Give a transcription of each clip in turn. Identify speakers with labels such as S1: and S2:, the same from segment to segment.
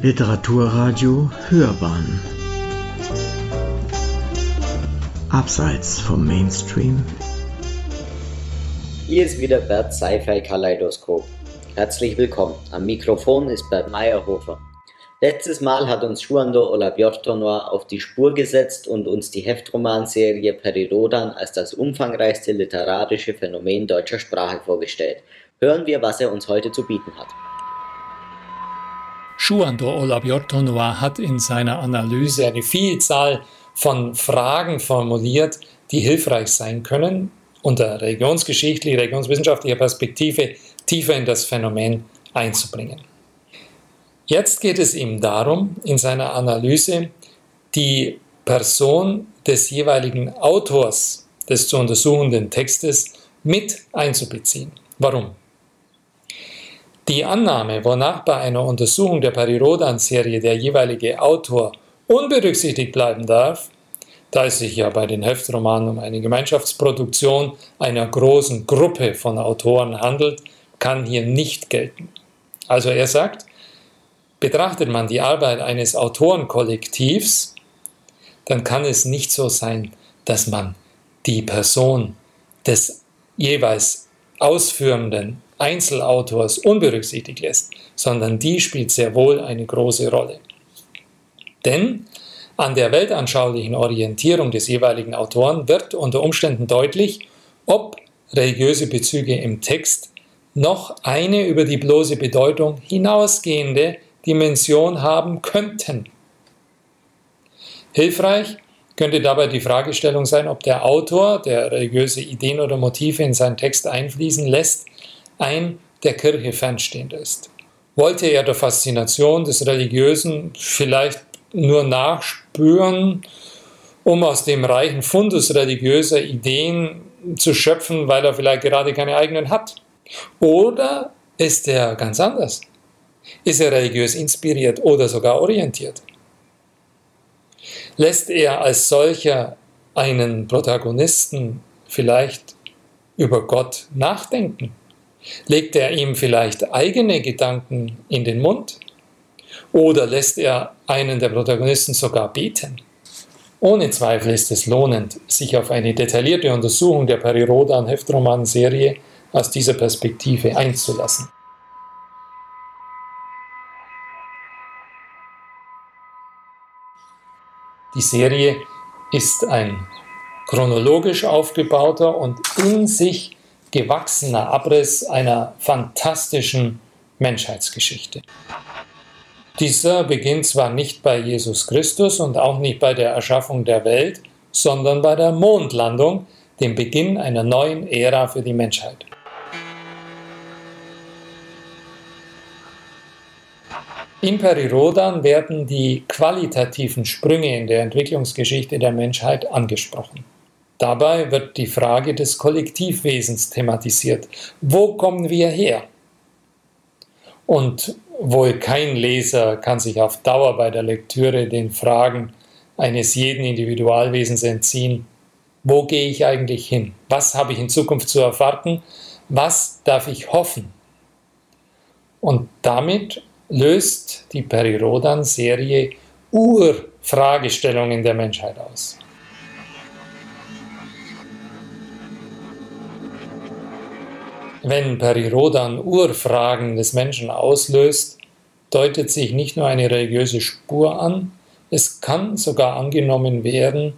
S1: Literaturradio Hörbahn Abseits vom Mainstream
S2: Hier ist wieder Bert Sci-Fi Kaleidoskop. Herzlich willkommen. Am Mikrofon ist Bert Meyerhofer. Letztes Mal hat uns Juando Olabiortonor auf die Spur gesetzt und uns die Heftromanserie Perirodan als das umfangreichste literarische Phänomen deutscher Sprache vorgestellt. Hören wir, was er uns heute zu bieten hat.
S3: Schuando Olabiortonua hat in seiner Analyse eine Vielzahl von Fragen formuliert, die hilfreich sein können, unter religionsgeschichtlicher, religionswissenschaftlicher Perspektive tiefer in das Phänomen einzubringen. Jetzt geht es ihm darum, in seiner Analyse die Person des jeweiligen Autors des zu untersuchenden Textes mit einzubeziehen. Warum? Die Annahme, wonach bei einer Untersuchung der Parirodan-Serie der jeweilige Autor unberücksichtigt bleiben darf, da es sich ja bei den Heftromanen um eine Gemeinschaftsproduktion einer großen Gruppe von Autoren handelt, kann hier nicht gelten. Also er sagt, betrachtet man die Arbeit eines Autorenkollektivs, dann kann es nicht so sein, dass man die Person des jeweils ausführenden Einzelautors unberücksichtigt lässt, sondern die spielt sehr wohl eine große Rolle. Denn an der weltanschaulichen Orientierung des jeweiligen Autoren wird unter Umständen deutlich, ob religiöse Bezüge im Text noch eine über die bloße Bedeutung hinausgehende Dimension haben könnten. Hilfreich könnte dabei die Fragestellung sein, ob der Autor, der religiöse Ideen oder Motive in seinen Text einfließen lässt, ein der Kirche fernstehender ist. Wollte er der Faszination des Religiösen vielleicht nur nachspüren, um aus dem reichen Fundus religiöser Ideen zu schöpfen, weil er vielleicht gerade keine eigenen hat? Oder ist er ganz anders? Ist er religiös inspiriert oder sogar orientiert? Lässt er als solcher einen Protagonisten vielleicht über Gott nachdenken? Legt er ihm vielleicht eigene Gedanken in den Mund? Oder lässt er einen der Protagonisten sogar beten? Ohne Zweifel ist es lohnend, sich auf eine detaillierte Untersuchung der Perirodan-Heftroman-Serie aus dieser Perspektive einzulassen. Die Serie ist ein chronologisch aufgebauter und in sich gewachsener Abriss einer fantastischen Menschheitsgeschichte. Dieser beginnt zwar nicht bei Jesus Christus und auch nicht bei der Erschaffung der Welt, sondern bei der Mondlandung, dem Beginn einer neuen Ära für die Menschheit. In Perirodan werden die qualitativen Sprünge in der Entwicklungsgeschichte der Menschheit angesprochen. Dabei wird die Frage des Kollektivwesens thematisiert. Wo kommen wir her? Und wohl kein Leser kann sich auf Dauer bei der Lektüre den Fragen eines jeden Individualwesens entziehen. Wo gehe ich eigentlich hin? Was habe ich in Zukunft zu erwarten? Was darf ich hoffen? Und damit löst die Perirodan-Serie Urfragestellungen der Menschheit aus. Wenn Perirodan Urfragen des Menschen auslöst, deutet sich nicht nur eine religiöse Spur an, es kann sogar angenommen werden,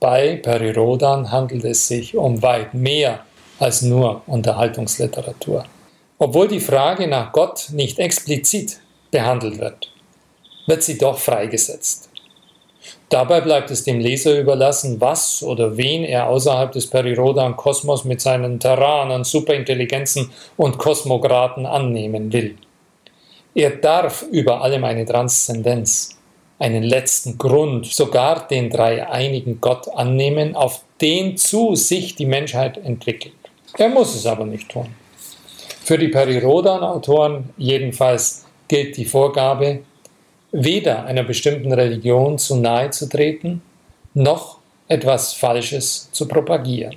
S3: bei Perirodan handelt es sich um weit mehr als nur Unterhaltungsliteratur. Obwohl die Frage nach Gott nicht explizit behandelt wird, wird sie doch freigesetzt. Dabei bleibt es dem Leser überlassen, was oder wen er außerhalb des Perirodan-Kosmos mit seinen Terranern, Superintelligenzen und Kosmokraten annehmen will. Er darf über allem eine Transzendenz, einen letzten Grund, sogar den dreieinigen Gott annehmen, auf den zu sich die Menschheit entwickelt. Er muss es aber nicht tun. Für die Perirodan-Autoren jedenfalls gilt die Vorgabe, weder einer bestimmten Religion zu nahe zu treten, noch etwas Falsches zu propagieren.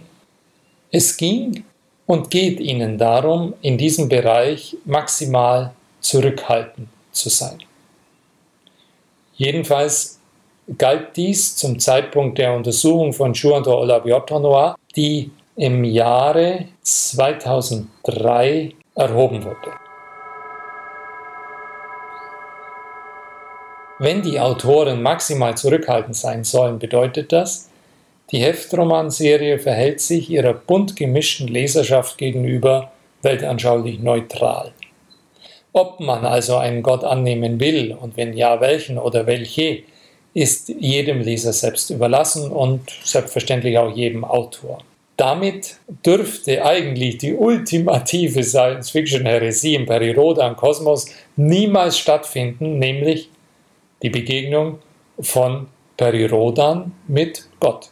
S3: Es ging und geht ihnen darum, in diesem Bereich maximal zurückhaltend zu sein. Jedenfalls galt dies zum Zeitpunkt der Untersuchung von Juando Olabiotanoa, die im Jahre 2003 erhoben wurde. Wenn die Autoren maximal zurückhaltend sein sollen, bedeutet das, die Heftromanserie verhält sich ihrer bunt gemischten Leserschaft gegenüber weltanschaulich neutral. Ob man also einen Gott annehmen will und wenn ja, welchen oder welche, ist jedem Leser selbst überlassen und selbstverständlich auch jedem Autor. Damit dürfte eigentlich die ultimative Science-Fiction-Heresie im Perirodan-Kosmos niemals stattfinden, nämlich die Begegnung von Perirodan mit Gott.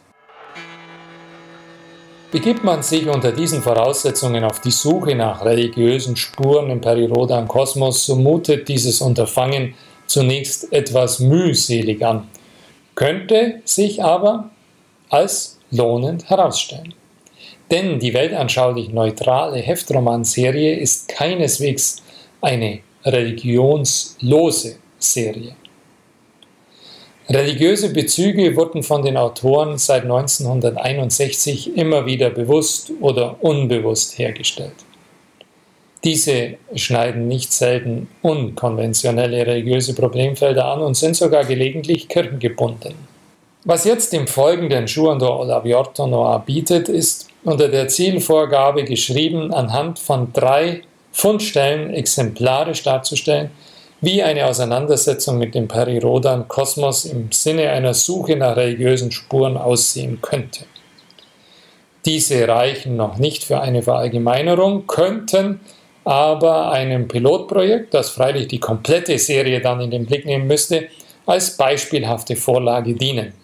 S3: Begibt man sich unter diesen Voraussetzungen auf die Suche nach religiösen Spuren im Perirodan-Kosmos, so mutet dieses Unterfangen zunächst etwas mühselig an, könnte sich aber als lohnend herausstellen. Denn die weltanschaulich neutrale Heftromanserie ist keineswegs eine religionslose Serie. Religiöse Bezüge wurden von den Autoren seit 1961 immer wieder bewusst oder unbewusst hergestellt. Diese schneiden nicht selten unkonventionelle religiöse Problemfelder an und sind sogar gelegentlich kirchengebunden. Was jetzt im folgenden Schuando Olaviorto Noir bietet, ist unter der Zielvorgabe geschrieben, anhand von drei Fundstellen exemplarisch darzustellen, wie eine Auseinandersetzung mit dem Perirodan-Kosmos im Sinne einer Suche nach religiösen Spuren aussehen könnte. Diese reichen noch nicht für eine Verallgemeinerung, könnten aber einem Pilotprojekt, das freilich die komplette Serie dann in den Blick nehmen müsste, als beispielhafte Vorlage dienen.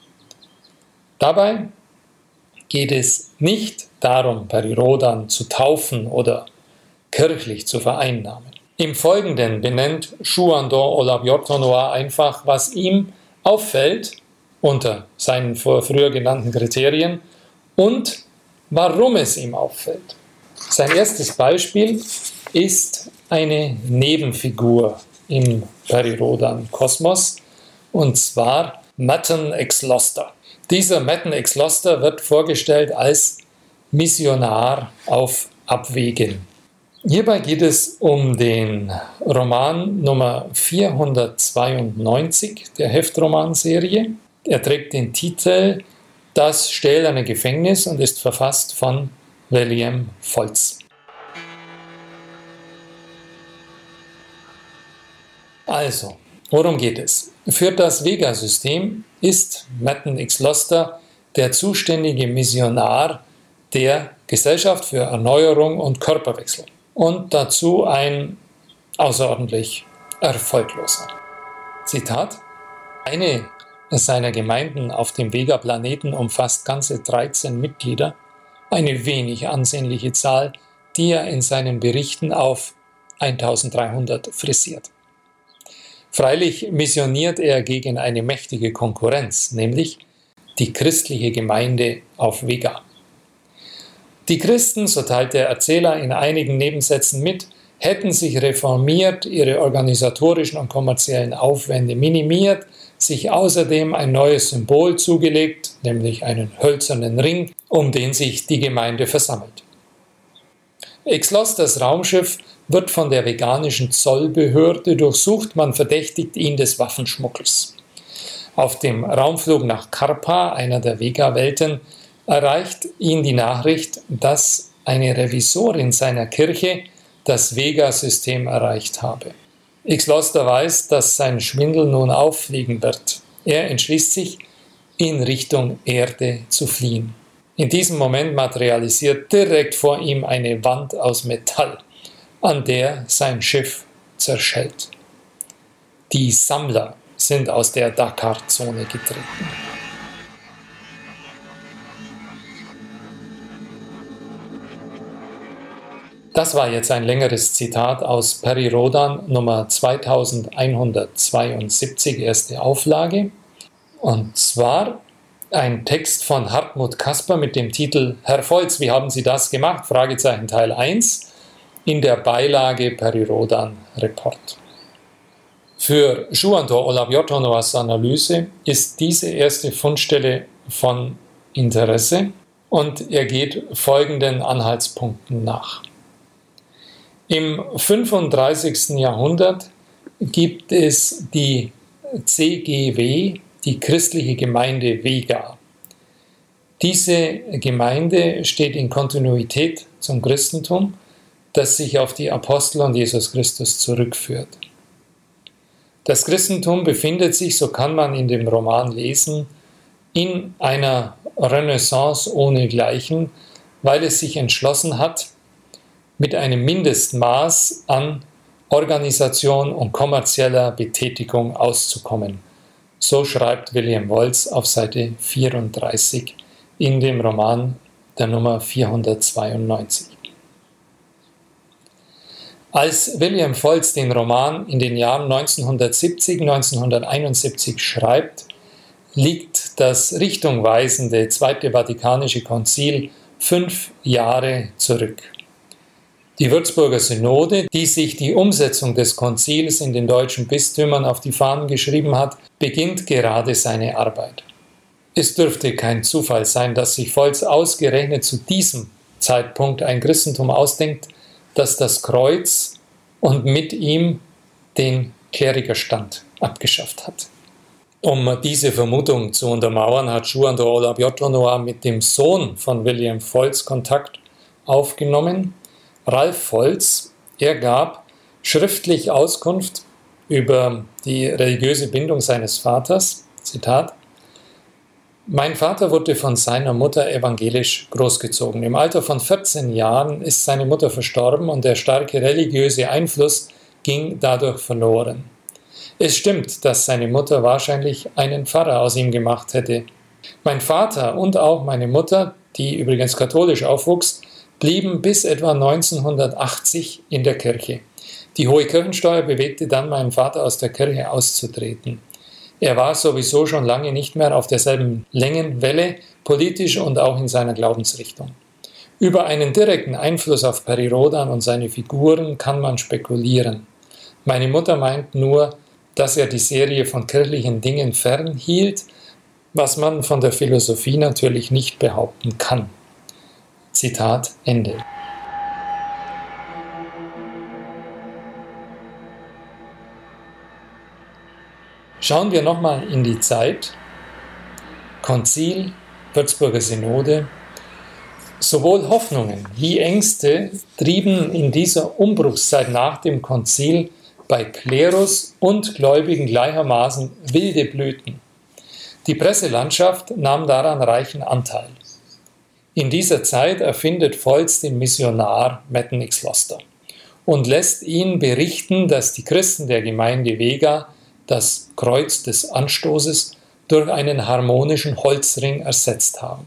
S3: Dabei geht es nicht darum, Perirodan zu taufen oder kirchlich zu vereinnahmen. Im Folgenden benennt Shuando Olabiortonoa einfach, was ihm auffällt unter seinen früher genannten Kriterien und warum es ihm auffällt. Sein erstes Beispiel ist eine Nebenfigur im Perirodan-Kosmos und zwar Matten Exloster. Dieser Matten Exloster wird vorgestellt als Missionar auf Abwägen. Hierbei geht es um den Roman Nummer 492 der Heftromanserie. Er trägt den Titel Das stählerne Gefängnis und ist verfasst von William Volz. Also, worum geht es? Für das Vega-System ist Matten X Loster der zuständige Missionar der Gesellschaft für Erneuerung und Körperwechsel und dazu ein außerordentlich erfolgloser. Zitat: Eine seiner Gemeinden auf dem Vega-Planeten umfasst ganze 13 Mitglieder, eine wenig ansehnliche Zahl, die er in seinen Berichten auf 1300 frisiert. Freilich missioniert er gegen eine mächtige Konkurrenz, nämlich die christliche Gemeinde auf Vega. Die Christen, so teilt der Erzähler in einigen Nebensätzen mit, hätten sich reformiert, ihre organisatorischen und kommerziellen Aufwände minimiert, sich außerdem ein neues Symbol zugelegt, nämlich einen hölzernen Ring, um den sich die Gemeinde versammelt. Exlos, das Raumschiff, wird von der veganischen Zollbehörde durchsucht, man verdächtigt ihn des Waffenschmuggels. Auf dem Raumflug nach Karpa, einer der Vega-Welten, erreicht ihn die Nachricht, dass eine Revisorin seiner Kirche das Vega-System erreicht habe. Xloster weiß, dass sein Schwindel nun auffliegen wird. Er entschließt sich, in Richtung Erde zu fliehen. In diesem Moment materialisiert direkt vor ihm eine Wand aus Metall, an der sein Schiff zerschellt. Die Sammler sind aus der Dakar-Zone getreten. Das war jetzt ein längeres Zitat aus Peri Rodan Nummer 2172, erste Auflage. Und zwar ein Text von Hartmut Kasper mit dem Titel Herr Volz, wie haben Sie das gemacht? Fragezeichen Teil 1 in der Beilage Peri Rodan Report. Für Schuanto Olabiotonoas Analyse ist diese erste Fundstelle von Interesse und er geht folgenden Anhaltspunkten nach. Im 35. Jahrhundert gibt es die CGW, die christliche Gemeinde Vega. Diese Gemeinde steht in Kontinuität zum Christentum, das sich auf die Apostel und Jesus Christus zurückführt. Das Christentum befindet sich, so kann man in dem Roman lesen, in einer Renaissance ohnegleichen, weil es sich entschlossen hat, mit einem Mindestmaß an Organisation und kommerzieller Betätigung auszukommen. So schreibt William Wolz auf Seite 34 in dem Roman der Nummer 492. Als William Volz den Roman in den Jahren 1970, 1971 schreibt, liegt das richtungweisende Zweite Vatikanische Konzil fünf Jahre zurück. Die Würzburger Synode, die sich die Umsetzung des Konzils in den deutschen Bistümern auf die Fahnen geschrieben hat, beginnt gerade seine Arbeit. Es dürfte kein Zufall sein, dass sich Volz ausgerechnet zu diesem Zeitpunkt ein Christentum ausdenkt, das das Kreuz und mit ihm den Klerikerstand abgeschafft hat. Um diese Vermutung zu untermauern, hat Juan de Olabiotonoa mit dem Sohn von William Volz Kontakt aufgenommen. Ralf Volz, er gab schriftlich Auskunft über die religiöse Bindung seines Vaters. Zitat, mein Vater wurde von seiner Mutter evangelisch großgezogen. Im Alter von 14 Jahren ist seine Mutter verstorben und der starke religiöse Einfluss ging dadurch verloren. Es stimmt, dass seine Mutter wahrscheinlich einen Pfarrer aus ihm gemacht hätte. Mein Vater und auch meine Mutter, die übrigens katholisch aufwuchs, blieben bis etwa 1980 in der Kirche. Die hohe Kirchensteuer bewegte dann meinen Vater aus der Kirche auszutreten. Er war sowieso schon lange nicht mehr auf derselben Längenwelle, politisch und auch in seiner Glaubensrichtung. Über einen direkten Einfluss auf Peri Rodan und seine Figuren kann man spekulieren. Meine Mutter meint nur, dass er die Serie von kirchlichen Dingen fernhielt, was man von der Philosophie natürlich nicht behaupten kann. Zitat Ende. Schauen wir nochmal in die Zeit. Konzil, Würzburger Synode. Sowohl Hoffnungen wie Ängste trieben in dieser Umbruchszeit nach dem Konzil bei Klerus und Gläubigen gleichermaßen wilde Blüten. Die Presselandschaft nahm daran reichen Anteil. In dieser Zeit erfindet Volz den Missionar Mettenix Loster und lässt ihn berichten, dass die Christen der Gemeinde Vega das Kreuz des Anstoßes durch einen harmonischen Holzring ersetzt haben.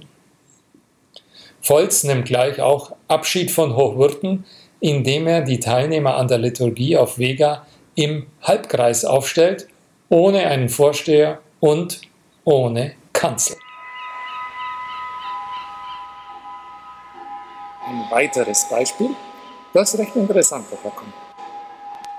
S3: Volz nimmt gleich auch Abschied von Hochwürden, indem er die Teilnehmer an der Liturgie auf Vega im Halbkreis aufstellt, ohne einen Vorsteher und ohne Kanzel.
S4: Ein weiteres Beispiel, das recht interessant herkommt.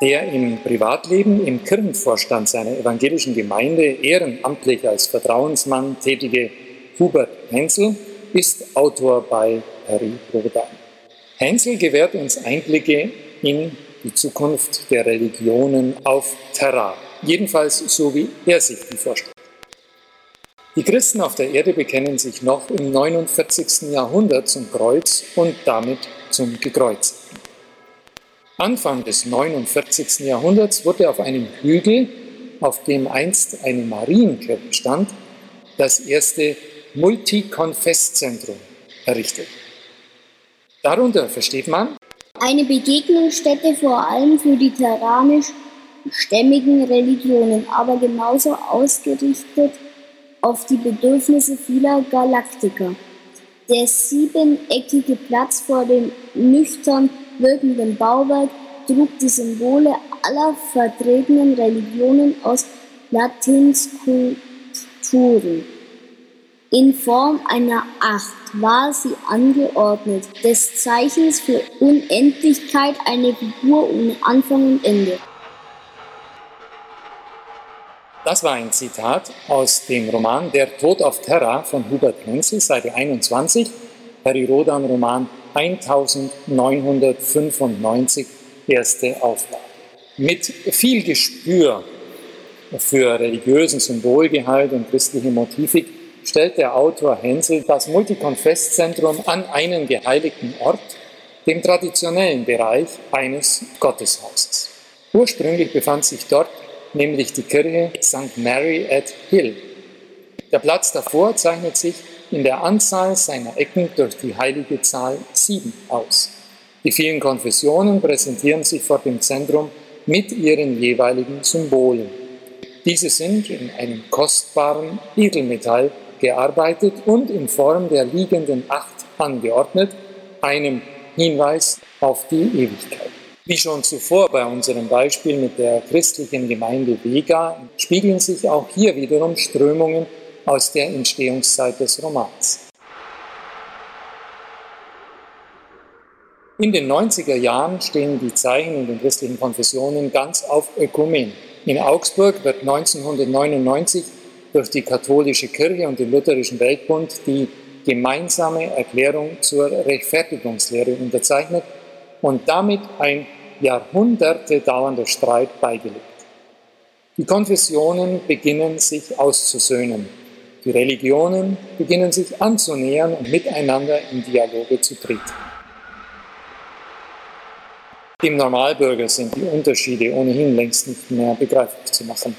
S4: Der im Privatleben im Kirchenvorstand seiner evangelischen Gemeinde ehrenamtlich als Vertrauensmann tätige Hubert Hensel ist Autor bei Harry Rodan. Hensel gewährt uns Einblicke in die Zukunft der Religionen auf Terra, jedenfalls so wie er sich die vorstellt. Die Christen auf der Erde bekennen sich noch im 49. Jahrhundert zum Kreuz und damit zum Gekreuzigten. Anfang des 49. Jahrhunderts wurde auf einem Hügel, auf dem einst eine Marienkirche stand, das erste Multikonfesszentrum errichtet. Darunter versteht man
S5: eine Begegnungsstätte vor allem für die terranisch-stämmigen Religionen, aber genauso ausgerichtet auf die Bedürfnisse vieler Galaktiker. Der siebeneckige Platz vor dem nüchtern wirkenden Bauwerk trug die Symbole aller vertretenen Religionen aus Latins Kulturen. In Form einer Acht war sie angeordnet, des Zeichens für Unendlichkeit eine Figur ohne Anfang und Ende.
S3: Das war ein Zitat aus dem Roman Der Tod auf Terra von Hubert Hensel, Seite 21, Perirodan-Roman 1995, erste Auflage. Mit viel Gespür für religiösen Symbolgehalt und christliche Motivik stellt der Autor Hensel das Multikonfesszentrum an einen geheiligten Ort, dem traditionellen Bereich eines Gotteshauses. Ursprünglich befand sich dort nämlich die Kirche St. Mary at Hill. Der Platz davor zeichnet sich in der Anzahl seiner Ecken durch die heilige Zahl 7 aus. Die vielen Konfessionen präsentieren sich vor dem Zentrum mit ihren jeweiligen Symbolen. Diese sind in einem kostbaren Edelmetall gearbeitet und in Form der liegenden Acht angeordnet, einem Hinweis auf die Ewigkeit. Wie schon zuvor bei unserem Beispiel mit der christlichen Gemeinde Vega spiegeln sich auch hier wiederum Strömungen aus der Entstehungszeit des Romans. In den 90er Jahren stehen die Zeichen in den christlichen Konfessionen ganz auf Ökumen. In Augsburg wird 1999 durch die katholische Kirche und den lutherischen Weltbund die gemeinsame Erklärung zur Rechtfertigungslehre unterzeichnet und damit ein Jahrhunderte dauernder Streit beigelegt. Die Konfessionen beginnen sich auszusöhnen. Die Religionen beginnen sich anzunähern und miteinander in Dialoge zu treten. Dem Normalbürger sind die Unterschiede ohnehin längst nicht mehr begreiflich zu machen.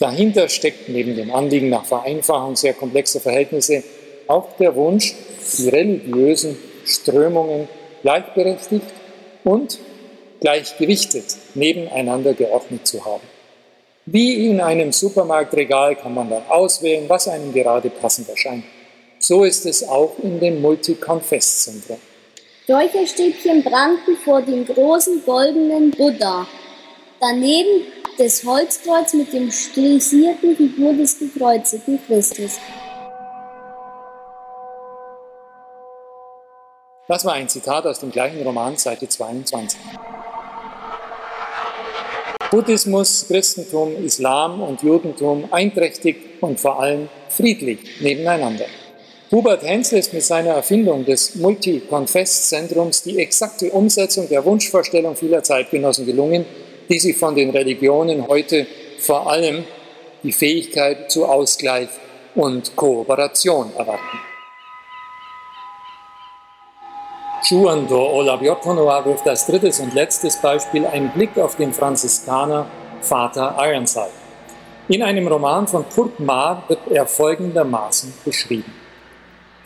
S3: Dahinter steckt neben dem Anliegen nach Vereinfachung sehr komplexer Verhältnisse auch der Wunsch, die religiösen Strömungen gleichberechtigt und gleichgewichtet nebeneinander geordnet zu haben. Wie in einem Supermarktregal kann man dann auswählen, was einem gerade passend erscheint. So ist es auch in dem Multikonfesszentrum.
S5: Räucherstäbchen brannten vor dem großen goldenen Buddha. Daneben das Holzkreuz mit dem stilisierten Figur des gekreuzigten Christus.
S3: Das war ein Zitat aus dem gleichen Roman, Seite 22. Buddhismus, Christentum, Islam und Judentum einträchtig und vor allem friedlich nebeneinander. Hubert Hensel ist mit seiner Erfindung des Multi-Konfess-Zentrums die exakte Umsetzung der Wunschvorstellung vieler Zeitgenossen gelungen, die sich von den Religionen heute vor allem die Fähigkeit zu Ausgleich und Kooperation erwarten. Schuando Olabiotonoa wirft als drittes und letztes Beispiel einen Blick auf den Franziskaner Vater Ironside. In einem Roman von Kurt Maar wird er folgendermaßen beschrieben.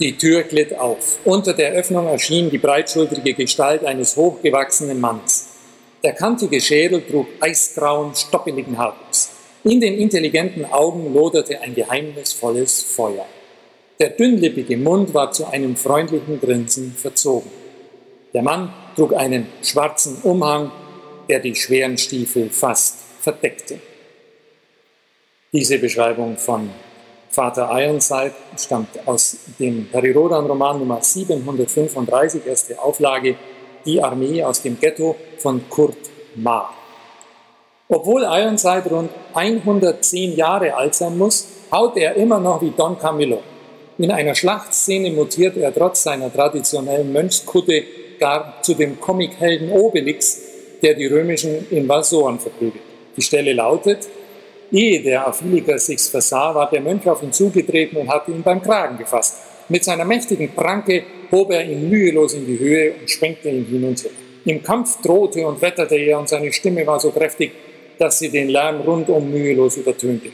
S3: Die Tür glitt auf. Unter der Öffnung erschien die breitschultrige Gestalt eines hochgewachsenen Mannes. Der kantige Schädel trug eisgrauen, stoppeligen Haarwuchs. In den intelligenten Augen loderte ein geheimnisvolles Feuer. Der dünnlippige Mund war zu einem freundlichen Grinsen verzogen. Der Mann trug einen schwarzen Umhang, der die schweren Stiefel fast verdeckte. Diese Beschreibung von Vater Ironside stammt aus dem Perirodan-Roman Nummer 735, erste Auflage, die Armee aus dem Ghetto von Kurt Ma. Obwohl Ironside rund 110 Jahre alt sein muss, haut er immer noch wie Don Camillo. In einer Schlachtszene mutiert er trotz seiner traditionellen Mönchskutte gar zu dem Comichelden Obelix, der die römischen Invasoren verprügelt. Die Stelle lautet, ehe der Aphiliker sich's versah, war der Mönch auf ihn zugetreten und hatte ihn beim Kragen gefasst. Mit seiner mächtigen Pranke hob er ihn mühelos in die Höhe und schwenkte ihn hin und her. Im Kampf drohte und wetterte er und seine Stimme war so kräftig, dass sie den Lärm rundum mühelos übertönte.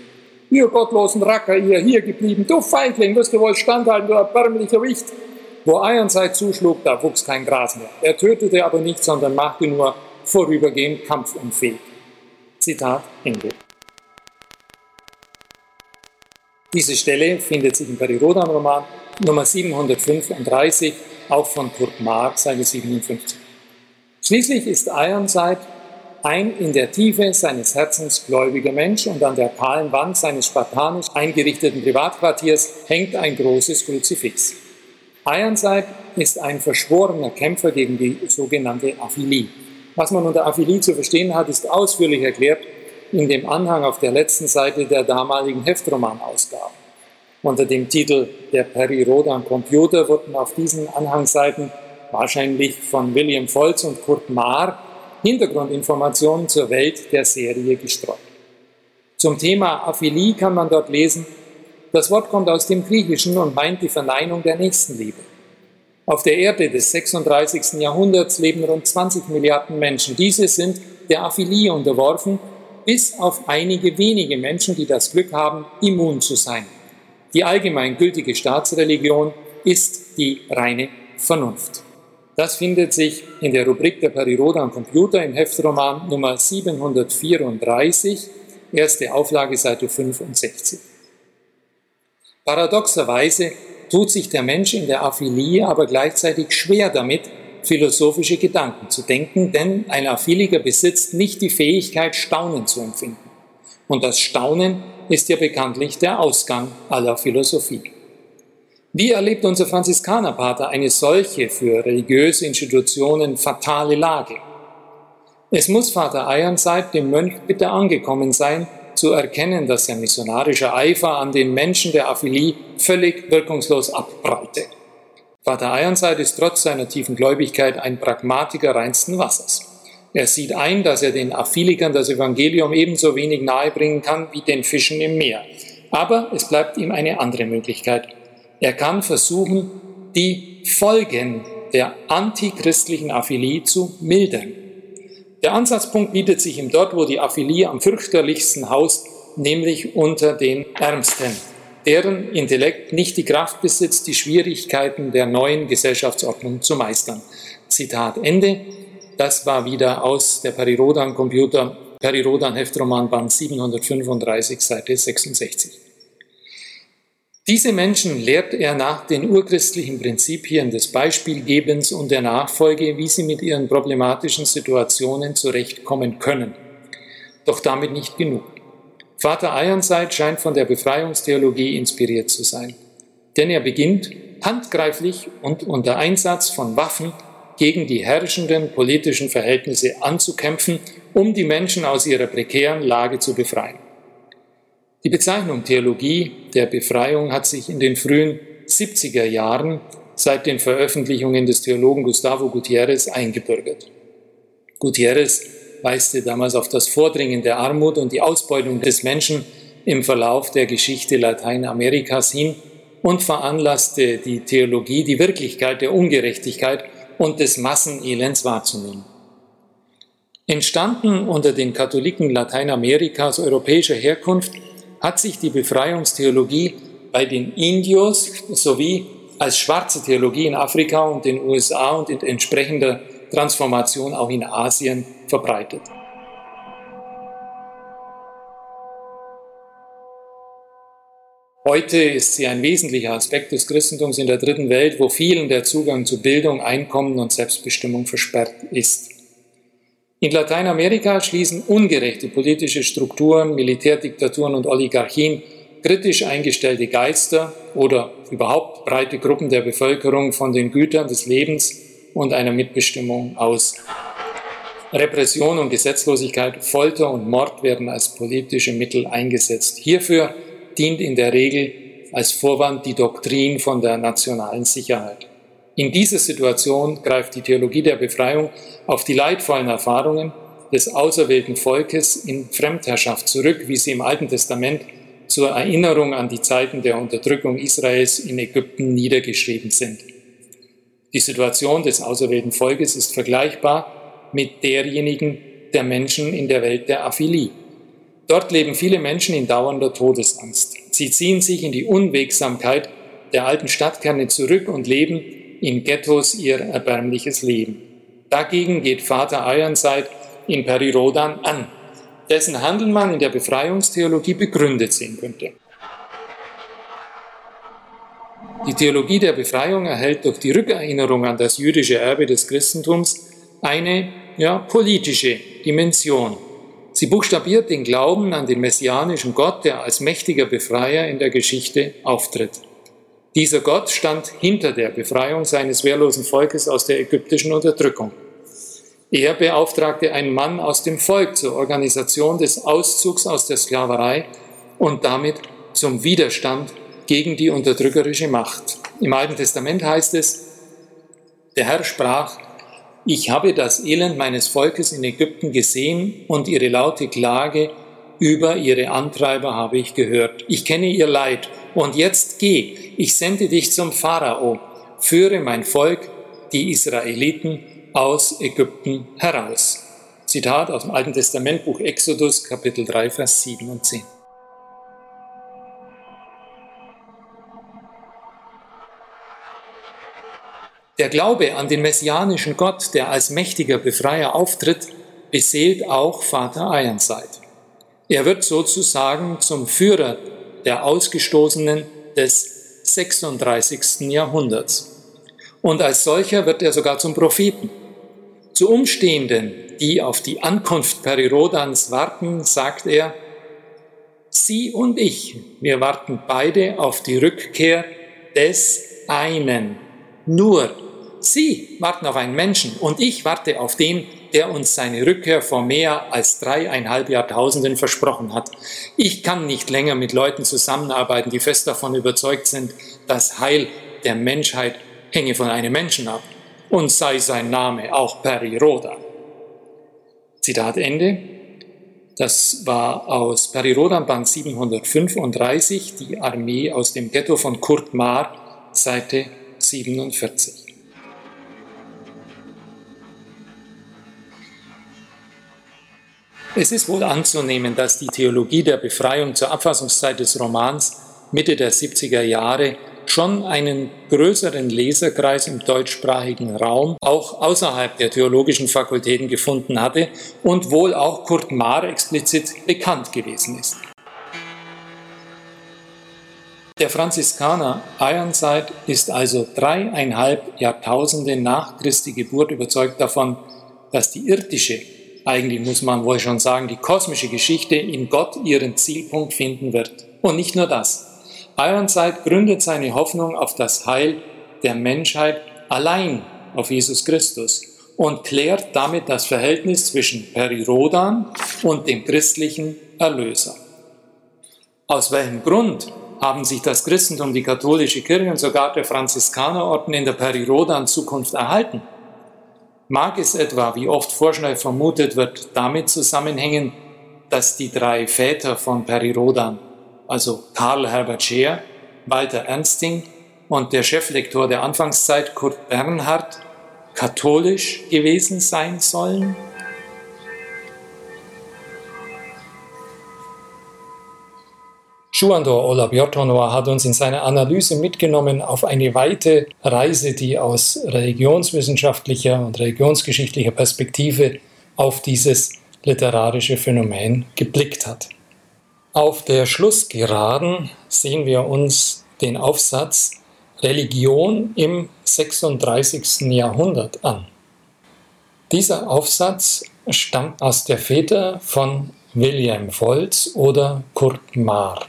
S3: Ihr gottlosen Racker, ihr hier geblieben, du Feigling, wirst du wohl standhalten, du erbärmlicher Wicht. Wo Ironside zuschlug, da wuchs kein Gras mehr. Er tötete aber nicht, sondern machte nur vorübergehend kampfunfähig. Zitat Ende. Diese Stelle findet sich im Perirodan-Roman Nummer 735, auch von Kurt Mark, Seite 57. Schließlich ist Ironside ein in der Tiefe seines Herzens gläubiger Mensch und an der kahlen Wand seines spartanisch eingerichteten Privatquartiers hängt ein großes Kruzifix. Ironside ist ein verschworener Kämpfer gegen die sogenannte Aphilie. Was man unter Aphilie zu verstehen hat, ist ausführlich erklärt in dem Anhang auf der letzten Seite der damaligen Heftromanausgabe. Unter dem Titel Der Peri-Rodan Computer wurden auf diesen Anhangseiten wahrscheinlich von William Volz und Kurt Maar Hintergrundinformationen zur Welt der Serie gestreut. Zum Thema Aphilie kann man dort lesen, das Wort kommt aus dem Griechischen und meint die Verneinung der Nächstenliebe. Auf der Erde des 36. Jahrhunderts leben rund 20 Milliarden Menschen. Diese sind der Aphilie unterworfen, bis auf einige wenige Menschen, die das Glück haben, immun zu sein. Die allgemein gültige Staatsreligion ist die reine Vernunft. Das findet sich in der Rubrik der Periroda am Computer im Heftroman Nummer 734, erste Auflage Seite 65. Paradoxerweise tut sich der Mensch in der Aphilie aber gleichzeitig schwer damit, philosophische Gedanken zu denken, denn ein Aphiliker besitzt nicht die Fähigkeit, Staunen zu empfinden. Und das Staunen ist ja bekanntlich der Ausgang aller Philosophie. Wie erlebt unser Franziskanerpater eine solche für religiöse Institutionen fatale Lage? Es muss Vater Eiernseid dem Mönch bitte angekommen sein, zu erkennen, dass sein missionarischer Eifer an den Menschen der Aphilie völlig wirkungslos abprallte. Vater Eiernseid ist trotz seiner tiefen Gläubigkeit ein Pragmatiker reinsten Wassers. Er sieht ein, dass er den Aphilikern das Evangelium ebenso wenig nahebringen kann wie den Fischen im Meer. Aber es bleibt ihm eine andere Möglichkeit. Er kann versuchen, die Folgen der antichristlichen Aphilie zu mildern. Der Ansatzpunkt bietet sich ihm dort, wo die Aphilie am fürchterlichsten haust, nämlich unter den Ärmsten, deren Intellekt nicht die Kraft besitzt, die Schwierigkeiten der neuen Gesellschaftsordnung zu meistern. Zitat Ende. Das war wieder aus der Perirodan Computer, Perirodan Heftroman Band 735, Seite 66. Diese Menschen lehrt er nach den urchristlichen Prinzipien des Beispielgebens und der Nachfolge, wie sie mit ihren problematischen Situationen zurechtkommen können. Doch damit nicht genug. Vater Eiernseid scheint von der Befreiungstheologie inspiriert zu sein. Denn er beginnt handgreiflich und unter Einsatz von Waffen gegen die herrschenden politischen Verhältnisse anzukämpfen, um die Menschen aus ihrer prekären Lage zu befreien. Die Bezeichnung Theologie der Befreiung hat sich in den frühen 70er Jahren seit den Veröffentlichungen des Theologen Gustavo Gutierrez eingebürgert. Gutierrez weiste damals auf das Vordringen der Armut und die Ausbeutung des Menschen im Verlauf der Geschichte Lateinamerikas hin und veranlasste die Theologie, die Wirklichkeit der Ungerechtigkeit und des Massenelends wahrzunehmen. Entstanden unter den Katholiken Lateinamerikas europäischer Herkunft hat sich die Befreiungstheologie bei den Indios sowie als schwarze Theologie in Afrika und den USA und in entsprechender Transformation auch in Asien verbreitet. Heute ist sie ein wesentlicher Aspekt des Christentums in der dritten Welt, wo vielen der Zugang zu Bildung, Einkommen und Selbstbestimmung versperrt ist. In Lateinamerika schließen ungerechte politische Strukturen, Militärdiktaturen und Oligarchien kritisch eingestellte Geister oder überhaupt breite Gruppen der Bevölkerung von den Gütern des Lebens und einer Mitbestimmung aus. Repression und Gesetzlosigkeit, Folter und Mord werden als politische Mittel eingesetzt. Hierfür dient in der Regel als Vorwand die Doktrin von der nationalen Sicherheit. In dieser Situation greift die Theologie der Befreiung auf die leidvollen Erfahrungen des auserwählten Volkes in Fremdherrschaft zurück, wie sie im Alten Testament zur Erinnerung an die Zeiten der Unterdrückung Israels in Ägypten niedergeschrieben sind. Die Situation des auserwählten Volkes ist vergleichbar mit derjenigen der Menschen in der Welt der Aphilie. Dort leben viele Menschen in dauernder Todesangst. Sie ziehen sich in die Unwegsamkeit der alten Stadtkerne zurück und leben in Ghettos ihr erbärmliches Leben. Dagegen geht Vater Ironside in Perirodan an, dessen Handeln man in der Befreiungstheologie begründet sehen könnte. Die Theologie der Befreiung erhält durch die Rückerinnerung an das jüdische Erbe des Christentums eine ja, politische Dimension. Sie buchstabiert den Glauben an den messianischen Gott, der als mächtiger Befreier in der Geschichte auftritt. Dieser Gott stand hinter der Befreiung seines wehrlosen Volkes aus der ägyptischen Unterdrückung. Er beauftragte einen Mann aus dem Volk zur Organisation des Auszugs aus der Sklaverei und damit zum Widerstand gegen die unterdrückerische Macht. Im Alten Testament heißt es, der Herr sprach, ich habe das Elend meines Volkes in Ägypten gesehen und ihre laute Klage über ihre Antreiber habe ich gehört. Ich kenne ihr Leid und jetzt geh, ich sende dich zum Pharao, führe mein Volk, die Israeliten, aus Ägypten heraus. Zitat aus dem Alten Testament, Buch Exodus, Kapitel 3, Vers 7 und 10. Der Glaube an den messianischen Gott, der als mächtiger Befreier auftritt, beseelt auch Vater Ironside. Er wird sozusagen zum Führer der Ausgestoßenen des 36. Jahrhunderts. Und als solcher wird er sogar zum Propheten. Zu Umstehenden, die auf die Ankunft Perirodans warten, sagt er, Sie und ich, wir warten beide auf die Rückkehr des einen, nur Sie warten auf einen Menschen und ich warte auf den, der uns seine Rückkehr vor mehr als dreieinhalb Jahrtausenden versprochen hat. Ich kann nicht länger mit Leuten zusammenarbeiten, die fest davon überzeugt sind, das Heil der Menschheit hänge von einem Menschen ab und sei sein Name auch Periroda. Zitat Ende. Das war aus Perirodan Band 735, die Armee aus dem Ghetto von Kurt Maar, Seite 47. Es ist wohl anzunehmen, dass die Theologie der Befreiung zur Abfassungszeit des Romans Mitte der 70er Jahre schon einen größeren Leserkreis im deutschsprachigen Raum, auch außerhalb der theologischen Fakultäten gefunden hatte und wohl auch Kurt Maar explizit bekannt gewesen ist. Der Franziskaner Ironside ist also dreieinhalb Jahrtausende nach Christi Geburt überzeugt davon, dass die irdische eigentlich muss man wohl schon sagen, die kosmische Geschichte in Gott ihren Zielpunkt finden wird. Und nicht nur das. Ironside gründet seine Hoffnung auf das Heil der Menschheit allein auf Jesus Christus und klärt damit das Verhältnis zwischen Perirodan und dem christlichen Erlöser. Aus welchem Grund haben sich das Christentum, die katholische Kirche und sogar der Franziskanerorden in der Perirodan-Zukunft erhalten? Mag es etwa, wie oft vorschnell vermutet wird, damit zusammenhängen, dass die drei Väter von Perirodan, also Karl Herbert Scheer, Walter Ernsting und der Cheflektor der Anfangszeit Kurt Bernhard, katholisch gewesen sein sollen? Schuandor Ola Björtonova hat uns in seiner Analyse mitgenommen auf eine weite Reise, die aus religionswissenschaftlicher und religionsgeschichtlicher Perspektive auf dieses literarische Phänomen geblickt hat. Auf der Schlussgeraden sehen wir uns den Aufsatz Religion im 36. Jahrhundert an. Dieser Aufsatz stammt aus der Feder von William Volz oder Kurt Maar.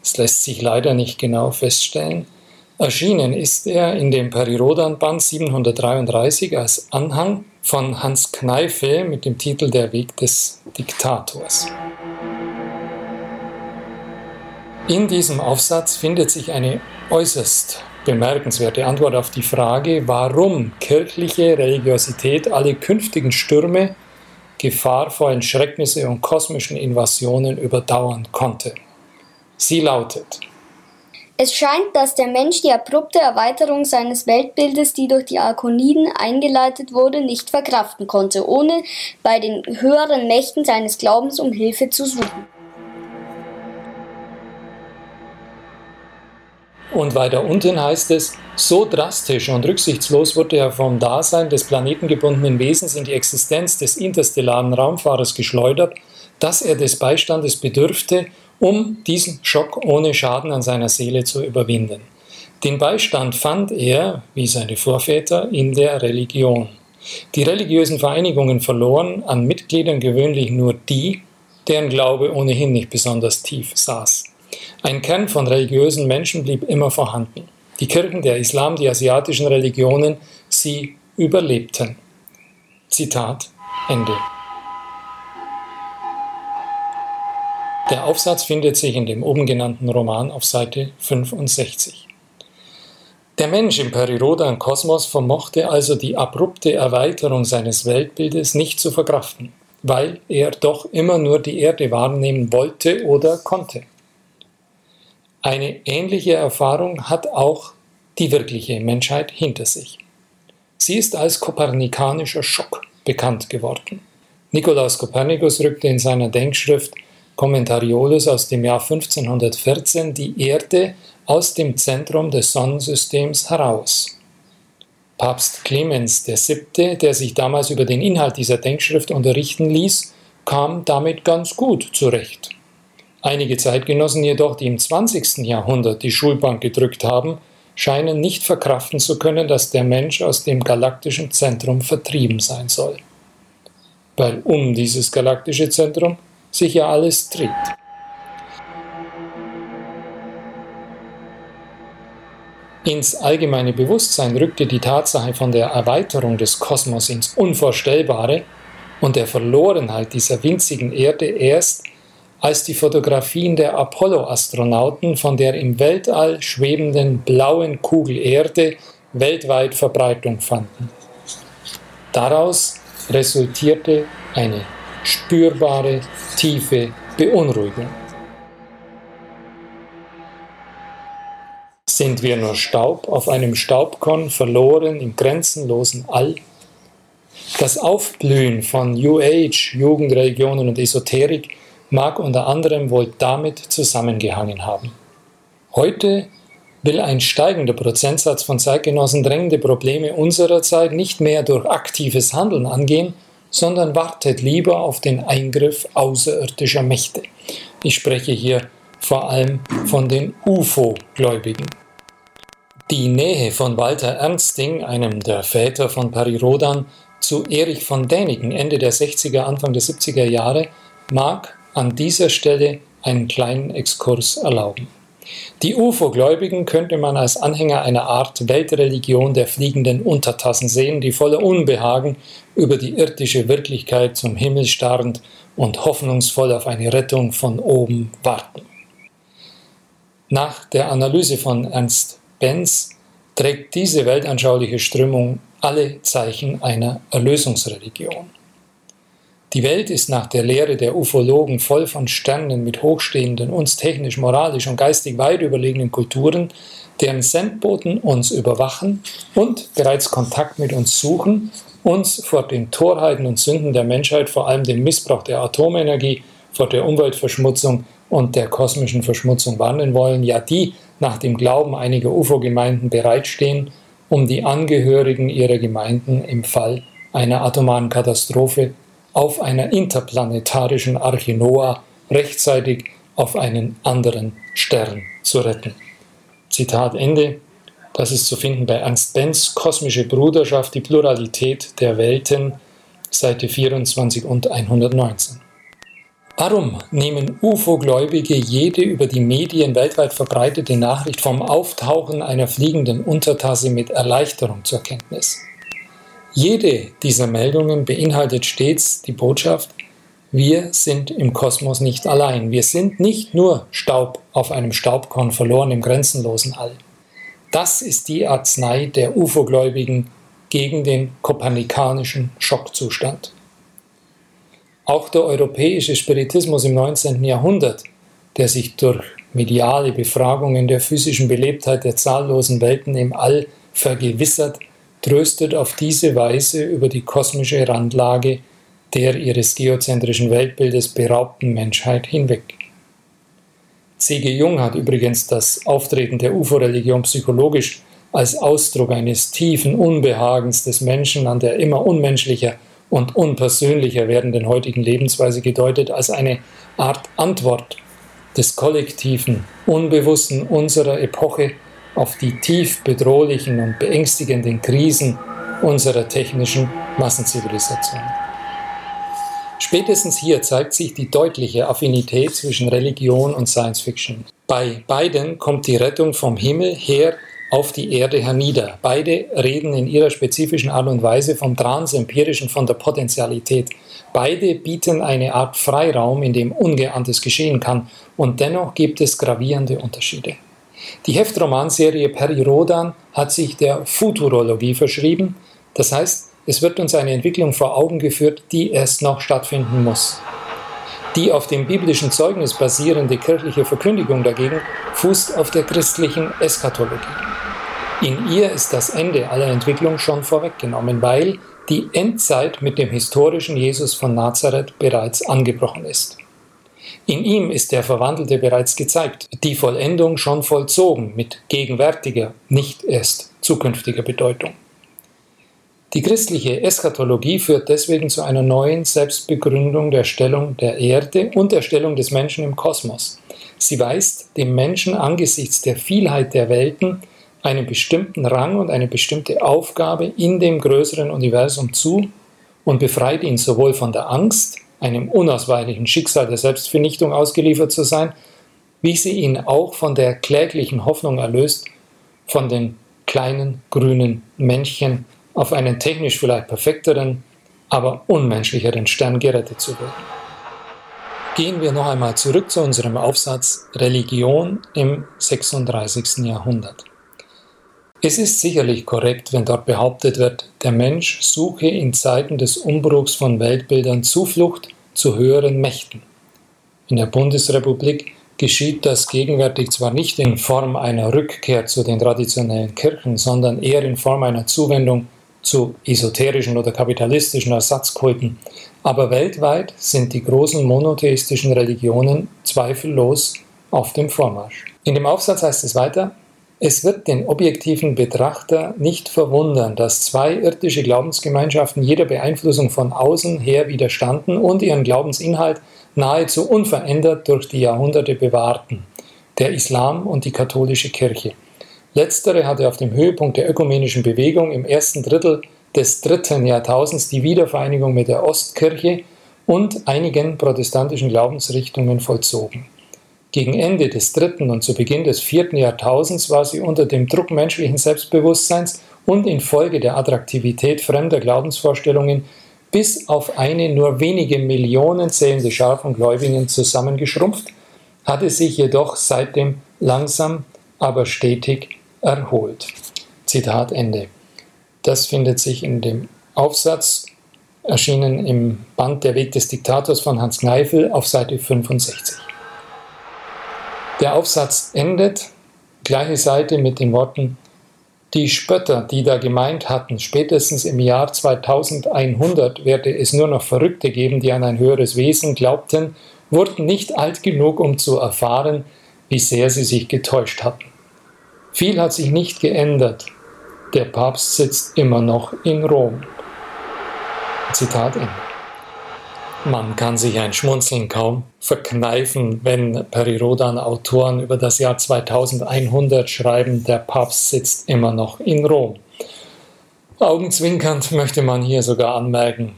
S3: Das lässt sich leider nicht genau feststellen. Erschienen ist er in dem Perirodan-Band 733 als Anhang von Hans Kneife mit dem Titel Der Weg des Diktators. In diesem Aufsatz findet sich eine äußerst bemerkenswerte Antwort auf die Frage, warum kirchliche Religiosität alle künftigen Stürme, gefahrvollen Schrecknisse und kosmischen Invasionen überdauern konnte. Sie lautet,
S5: es scheint, dass der Mensch die abrupte Erweiterung seines Weltbildes, die durch die Arkoniden eingeleitet wurde, nicht verkraften konnte, ohne bei den höheren Mächten seines Glaubens um Hilfe zu suchen.
S3: Und weiter unten heißt es, so drastisch und rücksichtslos wurde er vom Dasein des planetengebundenen Wesens in die Existenz des interstellaren Raumfahrers geschleudert, dass er des Beistandes bedürfte, um diesen Schock ohne Schaden an seiner Seele zu überwinden. Den Beistand fand er, wie seine Vorväter, in der Religion. Die religiösen Vereinigungen verloren an Mitgliedern gewöhnlich nur die, deren Glaube ohnehin nicht besonders tief saß. Ein Kern von religiösen Menschen blieb immer vorhanden. Die Kirchen, der Islam, die asiatischen Religionen, sie überlebten. Zitat Ende. Der Aufsatz findet sich in dem oben genannten Roman auf Seite 65. Der Mensch im perirodan Kosmos vermochte also die abrupte Erweiterung seines Weltbildes nicht zu verkraften, weil er doch immer nur die Erde wahrnehmen wollte oder konnte. Eine ähnliche Erfahrung hat auch die wirkliche Menschheit hinter sich. Sie ist als kopernikanischer Schock bekannt geworden. Nikolaus Kopernikus rückte in seiner Denkschrift Commentariolus aus dem Jahr 1514 die Erde aus dem Zentrum des Sonnensystems heraus. Papst Clemens VII., der sich damals über den Inhalt dieser Denkschrift unterrichten ließ, kam damit ganz gut zurecht. Einige Zeitgenossen jedoch, die im 20. Jahrhundert die Schulbank gedrückt haben, scheinen nicht verkraften zu können, dass der Mensch aus dem galaktischen Zentrum vertrieben sein soll. Weil um dieses galaktische Zentrum sich ja alles dreht. Ins allgemeine Bewusstsein rückte die Tatsache von der Erweiterung des Kosmos ins Unvorstellbare und der Verlorenheit dieser winzigen Erde erst, als die Fotografien der Apollo-Astronauten von der im Weltall schwebenden blauen Kugel Erde weltweit Verbreitung fanden. Daraus resultierte eine spürbare, tiefe Beunruhigung. Sind wir nur Staub auf einem Staubkorn verloren im grenzenlosen All? Das Aufblühen von New Age, Jugendreligionen und Esoterik mag unter anderem wohl damit zusammengehangen haben. Heute will ein steigender Prozentsatz von Zeitgenossen drängende Probleme unserer Zeit nicht mehr durch aktives Handeln angehen, sondern wartet lieber auf den Eingriff außerirdischer Mächte. Ich spreche hier vor allem von den UFO-Gläubigen. Die Nähe von Walter Ernsting, einem der Väter von Parirodan, zu Erich von Däniken Ende der 60er, Anfang der 70er Jahre mag an dieser Stelle einen kleinen Exkurs erlauben. Die UFO-Gläubigen könnte man als Anhänger einer Art Weltreligion der fliegenden Untertassen sehen, die voller Unbehagen über die irdische Wirklichkeit zum Himmel starrend und hoffnungsvoll auf eine Rettung von oben warten. Nach der Analyse von Ernst Benz trägt diese weltanschauliche Strömung alle Zeichen einer Erlösungsreligion. Die Welt ist nach der Lehre der Ufologen voll von Sternen mit hochstehenden, uns technisch, moralisch und geistig weit überlegenen Kulturen, deren Sendboten uns überwachen und bereits Kontakt mit uns suchen, uns vor den Torheiten und Sünden der Menschheit, vor allem dem Missbrauch der Atomenergie, vor der Umweltverschmutzung und der kosmischen Verschmutzung warnen wollen, ja die nach dem Glauben einiger UFO-Gemeinden bereitstehen, um die Angehörigen ihrer Gemeinden im Fall einer atomaren Katastrophe auf einer interplanetarischen Arche Noah rechtzeitig auf einen anderen Stern zu retten. Zitat Ende. Das ist zu finden bei Ernst Benz, Kosmische Bruderschaft, die Pluralität der Welten, Seite 24 und 119. Warum nehmen UFO-Gläubige jede über die Medien weltweit verbreitete Nachricht vom Auftauchen einer fliegenden Untertasse mit Erleichterung zur Kenntnis? Jede dieser Meldungen beinhaltet stets die Botschaft, wir sind im Kosmos nicht allein. Wir sind nicht nur Staub auf einem Staubkorn verloren im grenzenlosen All. Das ist die Arznei der UFO-Gläubigen gegen den kopernikanischen Schockzustand. Auch der europäische Spiritismus im 19. Jahrhundert, der sich durch mediale Befragungen der physischen Belebtheit der zahllosen Welten im All vergewissert, tröstet auf diese Weise über die kosmische Randlage der ihres geozentrischen Weltbildes beraubten Menschheit hinweg. C.G. Jung hat übrigens das Auftreten der UFO-Religion psychologisch als Ausdruck eines tiefen Unbehagens des Menschen an der immer unmenschlicher und unpersönlicher werdenden heutigen Lebensweise gedeutet als eine Art Antwort des kollektiven Unbewussten unserer Epoche auf die tief bedrohlichen und beängstigenden Krisen unserer technischen Massenzivilisation. Spätestens hier zeigt sich die deutliche Affinität zwischen Religion und Science Fiction. Bei beiden kommt die Rettung vom Himmel her auf die Erde hernieder. Beide reden in ihrer spezifischen Art und Weise vom Transempirischen, von der Potentialität. Beide bieten eine Art Freiraum, in dem Ungeahntes geschehen kann, und dennoch gibt es gravierende Unterschiede. Die Heftromanserie Peri-Rodan hat sich der Futurologie verschrieben, das heißt, es wird uns eine Entwicklung vor Augen geführt, die erst noch stattfinden muss. Die auf dem biblischen Zeugnis basierende kirchliche Verkündigung dagegen fußt auf der christlichen Eschatologie. In ihr ist das Ende aller Entwicklung schon vorweggenommen, weil die Endzeit mit dem historischen Jesus von Nazareth bereits angebrochen ist. In ihm ist der Verwandelte bereits gezeigt, die Vollendung schon vollzogen mit gegenwärtiger, nicht erst zukünftiger Bedeutung. Die christliche Eschatologie führt deswegen zu einer neuen Selbstbegründung der Stellung der Erde und der Stellung des Menschen im Kosmos. Sie weist dem Menschen angesichts der Vielheit der Welten einen bestimmten Rang und eine bestimmte Aufgabe in dem größeren Universum zu und befreit ihn sowohl von der Angst, einem unausweichlichen Schicksal der Selbstvernichtung ausgeliefert zu sein, wie sie ihn auch von der kläglichen Hoffnung erlöst, von den kleinen grünen Männchen auf einen technisch vielleicht perfekteren, aber unmenschlicheren Stern gerettet zu werden. Gehen wir noch einmal zurück zu unserem Aufsatz Religion im 36. Jahrhundert. Es ist sicherlich korrekt, wenn dort behauptet wird, der Mensch suche in Zeiten des Umbruchs von Weltbildern Zuflucht zu höheren Mächten. In der Bundesrepublik geschieht das gegenwärtig zwar nicht in Form einer Rückkehr zu den traditionellen Kirchen, sondern eher in Form einer Zuwendung zu esoterischen oder kapitalistischen Ersatzkulten. Aber weltweit sind die großen monotheistischen Religionen zweifellos auf dem Vormarsch. In dem Aufsatz heißt es weiter, es wird den objektiven Betrachter nicht verwundern, dass zwei irdische Glaubensgemeinschaften jeder Beeinflussung von außen her widerstanden und ihren Glaubensinhalt nahezu unverändert durch die Jahrhunderte bewahrten, der Islam und die katholische Kirche. Letztere hatte auf dem Höhepunkt der ökumenischen Bewegung im ersten Drittel des dritten Jahrtausends die Wiedervereinigung mit der Ostkirche und einigen protestantischen Glaubensrichtungen vollzogen. Gegen Ende des dritten und zu Beginn des vierten Jahrtausends war sie unter dem Druck menschlichen Selbstbewusstseins und infolge der Attraktivität fremder Glaubensvorstellungen bis auf eine nur wenige Millionen zählende Schar von Gläubigen zusammengeschrumpft, hatte sich jedoch seitdem langsam, aber stetig erholt. Zitat Ende. Das findet sich in dem Aufsatz, erschienen im Band Der Weg des Diktators von Hans Kneifel auf Seite 65. Der Aufsatz endet, gleiche Seite mit den Worten, die Spötter, die da gemeint hatten, spätestens im Jahr 2100 werde es nur noch Verrückte geben, die an ein höheres Wesen glaubten, wurden nicht alt genug, um zu erfahren, wie sehr sie sich getäuscht hatten. Viel hat sich nicht geändert. Der Papst sitzt immer noch in Rom. Zitat Ende. Man kann sich ein Schmunzeln kaum verkneifen, wenn Perirodan-Autoren über das Jahr 2100 schreiben, der Papst sitzt immer noch in Rom. Augenzwinkernd möchte man hier sogar anmerken,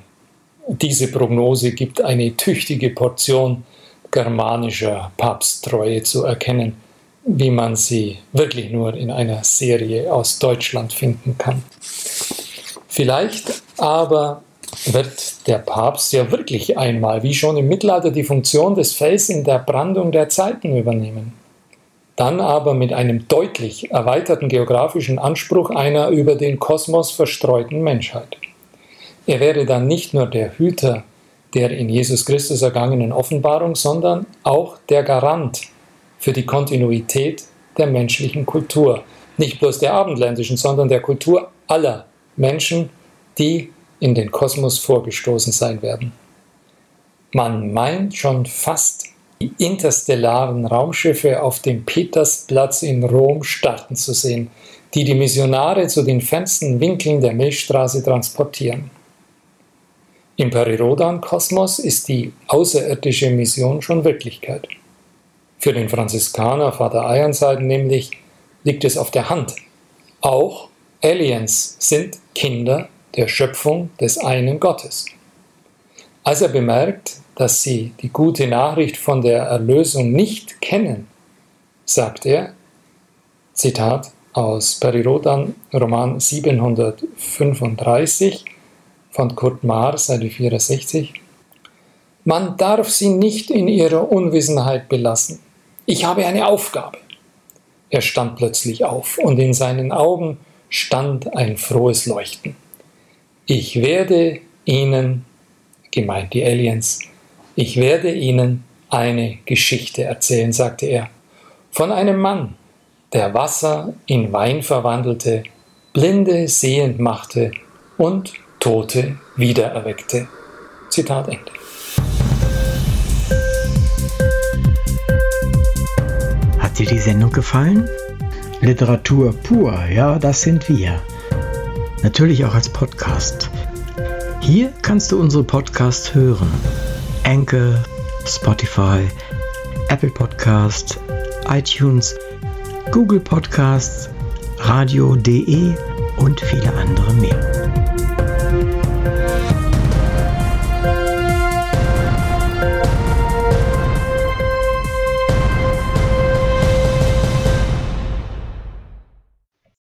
S3: diese Prognose gibt eine tüchtige Portion germanischer Papsttreue zu erkennen wie man sie wirklich nur in einer Serie aus Deutschland finden kann. Vielleicht aber wird der Papst ja wirklich einmal, wie schon im Mittelalter, die Funktion des Fels in der Brandung der Zeiten übernehmen. Dann aber mit einem deutlich erweiterten geografischen Anspruch einer über den Kosmos verstreuten Menschheit. Er wäre dann nicht nur der Hüter der in Jesus Christus ergangenen Offenbarung, sondern auch der Garant für die Kontinuität der menschlichen Kultur. Nicht bloß der abendländischen, sondern der Kultur aller Menschen, die in den Kosmos vorgestoßen sein werden. Man meint schon fast, die interstellaren Raumschiffe auf dem Petersplatz in Rom starten zu sehen, die die Missionare zu den fernsten Winkeln der Milchstraße transportieren. Im Perirodan-Kosmos ist die außerirdische Mission schon Wirklichkeit. Für den Franziskaner Vater Ironside nämlich liegt es auf der Hand. Auch Aliens sind Kinder der Schöpfung des einen Gottes. Als er bemerkt, dass sie die gute Nachricht von der Erlösung nicht kennen, sagt er, Zitat, aus Perirodan, Roman 735 von Kurt Maar, Seite 64. Man darf sie nicht in ihrer Unwissenheit belassen. Ich habe eine Aufgabe. Er stand plötzlich auf und in seinen Augen stand ein frohes Leuchten. Ich werde Ihnen, gemeint die Aliens, ich werde Ihnen eine Geschichte erzählen, sagte er, von einem Mann, der Wasser in Wein verwandelte, Blinde sehend machte und Tote wiedererweckte. Zitat Ende.
S1: Hat dir die Sendung gefallen? Literatur pur, ja, das sind wir. Natürlich auch als Podcast. Hier kannst du unsere Podcasts hören. Anchor, Spotify, Apple Podcast, iTunes, Google Podcasts, radio.de und viele andere mehr.